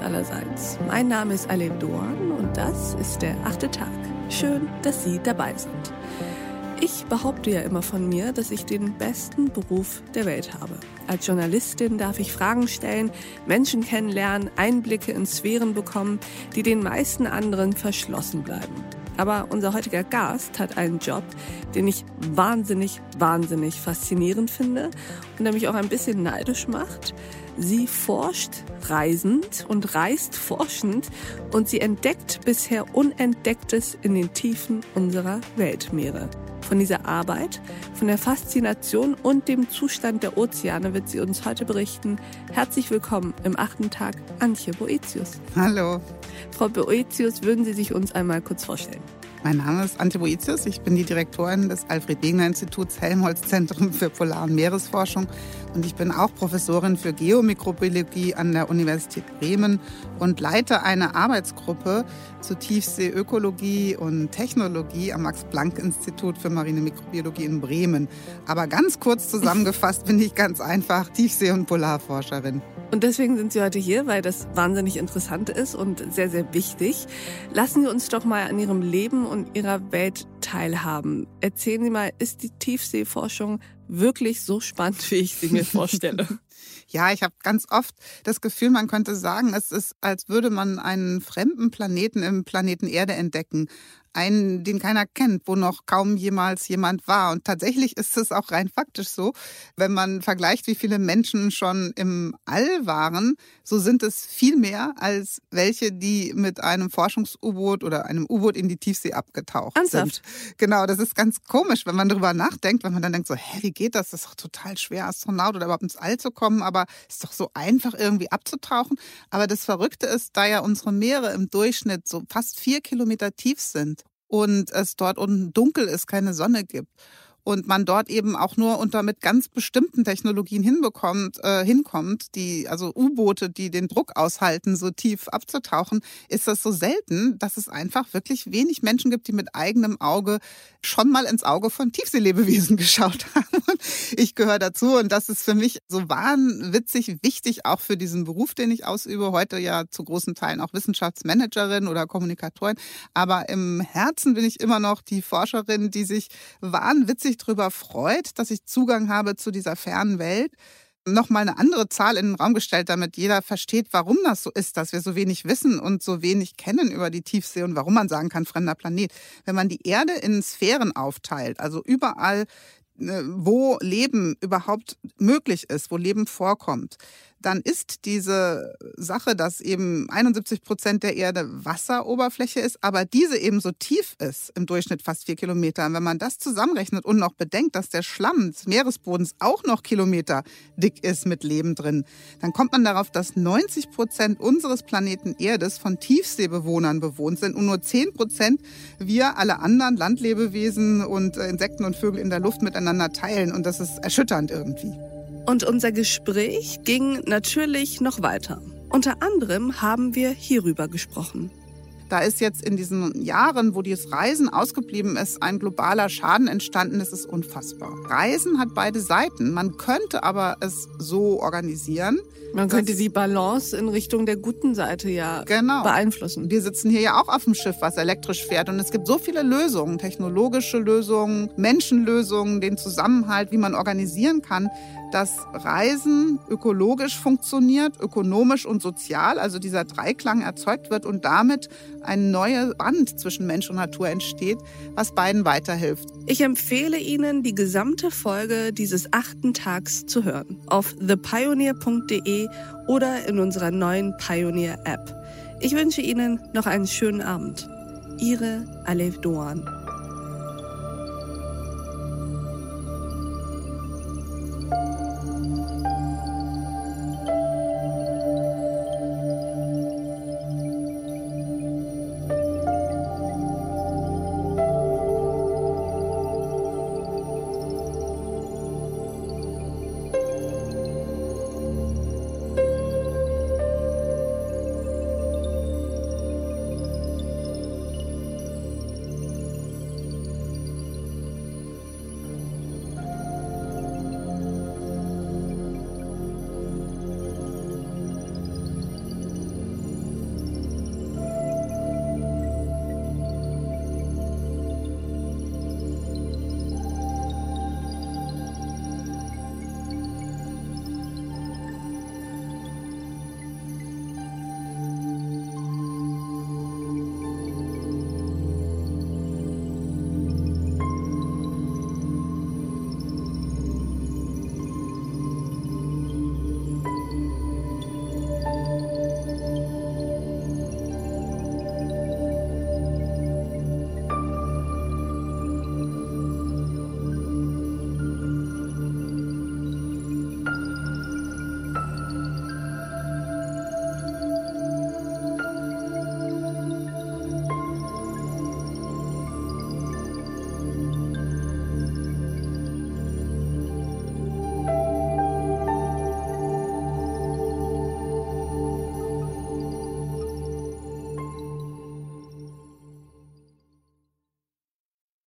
allerseits. Mein Name ist Alev Doan und das ist der achte Tag. Schön, dass Sie dabei sind. Ich behaupte ja immer von mir, dass ich den besten Beruf der Welt habe. Als Journalistin darf ich Fragen stellen, Menschen kennenlernen, Einblicke in Sphären bekommen, die den meisten anderen verschlossen bleiben. Aber unser heutiger Gast hat einen Job, den ich wahnsinnig, wahnsinnig faszinierend finde und der mich auch ein bisschen neidisch macht. Sie forscht reisend und reist forschend und sie entdeckt bisher Unentdecktes in den Tiefen unserer Weltmeere. Von dieser Arbeit, von der Faszination und dem Zustand der Ozeane wird sie uns heute berichten. Herzlich willkommen im achten Tag, Antje Boetius. Hallo. Frau Boetius, würden Sie sich uns einmal kurz vorstellen? Mein Name ist Ante Boetius. Ich bin die Direktorin des Alfred Wegener Instituts Helmholtz Zentrum für Polar- und Meeresforschung. Und ich bin auch Professorin für Geomikrobiologie an der Universität Bremen und leite eine Arbeitsgruppe zu Tiefseeökologie und Technologie am Max-Planck-Institut für Marine Mikrobiologie in Bremen. Aber ganz kurz zusammengefasst bin ich ganz einfach Tiefsee- und Polarforscherin. Und deswegen sind Sie heute hier, weil das wahnsinnig interessant ist und sehr, sehr wichtig. Lassen Sie uns doch mal an Ihrem Leben und Ihrer Welt teilhaben. Erzählen Sie mal, ist die Tiefseeforschung wirklich so spannend, wie ich sie mir vorstelle? Ja, ich habe ganz oft das Gefühl, man könnte sagen, es ist, als würde man einen fremden Planeten im Planeten Erde entdecken einen, den keiner kennt, wo noch kaum jemals jemand war. Und tatsächlich ist es auch rein faktisch so, wenn man vergleicht, wie viele Menschen schon im All waren, so sind es viel mehr als welche, die mit einem Forschungs-U-Boot oder einem U-Boot in die Tiefsee abgetaucht Ernsthaft? sind. Genau, das ist ganz komisch, wenn man darüber nachdenkt, wenn man dann denkt so, hä, wie geht das? Das ist doch total schwer, Astronaut oder überhaupt ins All zu kommen, aber ist doch so einfach irgendwie abzutauchen. Aber das Verrückte ist, da ja unsere Meere im Durchschnitt so fast vier Kilometer tief sind und es dort unten dunkel ist, keine Sonne gibt und man dort eben auch nur unter mit ganz bestimmten Technologien hinbekommt, äh, hinkommt, die, also U-Boote, die den Druck aushalten, so tief abzutauchen, ist das so selten, dass es einfach wirklich wenig Menschen gibt, die mit eigenem Auge schon mal ins Auge von Tiefseelebewesen geschaut haben. Und ich gehöre dazu und das ist für mich so wahnwitzig wichtig, auch für diesen Beruf, den ich ausübe, heute ja zu großen Teilen auch Wissenschaftsmanagerin oder Kommunikatorin. Aber im Herzen bin ich immer noch die Forscherin, die sich wahnwitzig sich darüber freut, dass ich Zugang habe zu dieser fernen Welt, noch mal eine andere Zahl in den Raum gestellt, damit jeder versteht, warum das so ist, dass wir so wenig wissen und so wenig kennen über die Tiefsee und warum man sagen kann, fremder Planet. Wenn man die Erde in Sphären aufteilt, also überall, äh, wo Leben überhaupt möglich ist, wo Leben vorkommt, dann ist diese Sache, dass eben 71 Prozent der Erde Wasseroberfläche ist, aber diese eben so tief ist, im Durchschnitt fast vier Kilometer. Und wenn man das zusammenrechnet und noch bedenkt, dass der Schlamm des Meeresbodens auch noch Kilometer dick ist mit Leben drin, dann kommt man darauf, dass 90 Prozent unseres Planeten Erdes von Tiefseebewohnern bewohnt sind und nur 10 Prozent wir alle anderen Landlebewesen und Insekten und Vögel in der Luft miteinander teilen. Und das ist erschütternd irgendwie. Und unser Gespräch ging natürlich noch weiter. Unter anderem haben wir hierüber gesprochen. Da ist jetzt in diesen Jahren, wo dieses Reisen ausgeblieben ist, ein globaler Schaden entstanden. Das ist unfassbar. Reisen hat beide Seiten. Man könnte aber es so organisieren. Man könnte die Balance in Richtung der guten Seite ja genau. beeinflussen. Wir sitzen hier ja auch auf dem Schiff, was elektrisch fährt. Und es gibt so viele Lösungen, technologische Lösungen, Menschenlösungen, den Zusammenhalt, wie man organisieren kann, dass Reisen ökologisch funktioniert, ökonomisch und sozial, also dieser Dreiklang erzeugt wird und damit ein neues Band zwischen Mensch und Natur entsteht, was beiden weiterhilft. Ich empfehle Ihnen, die gesamte Folge dieses achten Tags zu hören auf thepioneer.de oder in unserer neuen Pioneer App. Ich wünsche Ihnen noch einen schönen Abend. Ihre Alef Doan.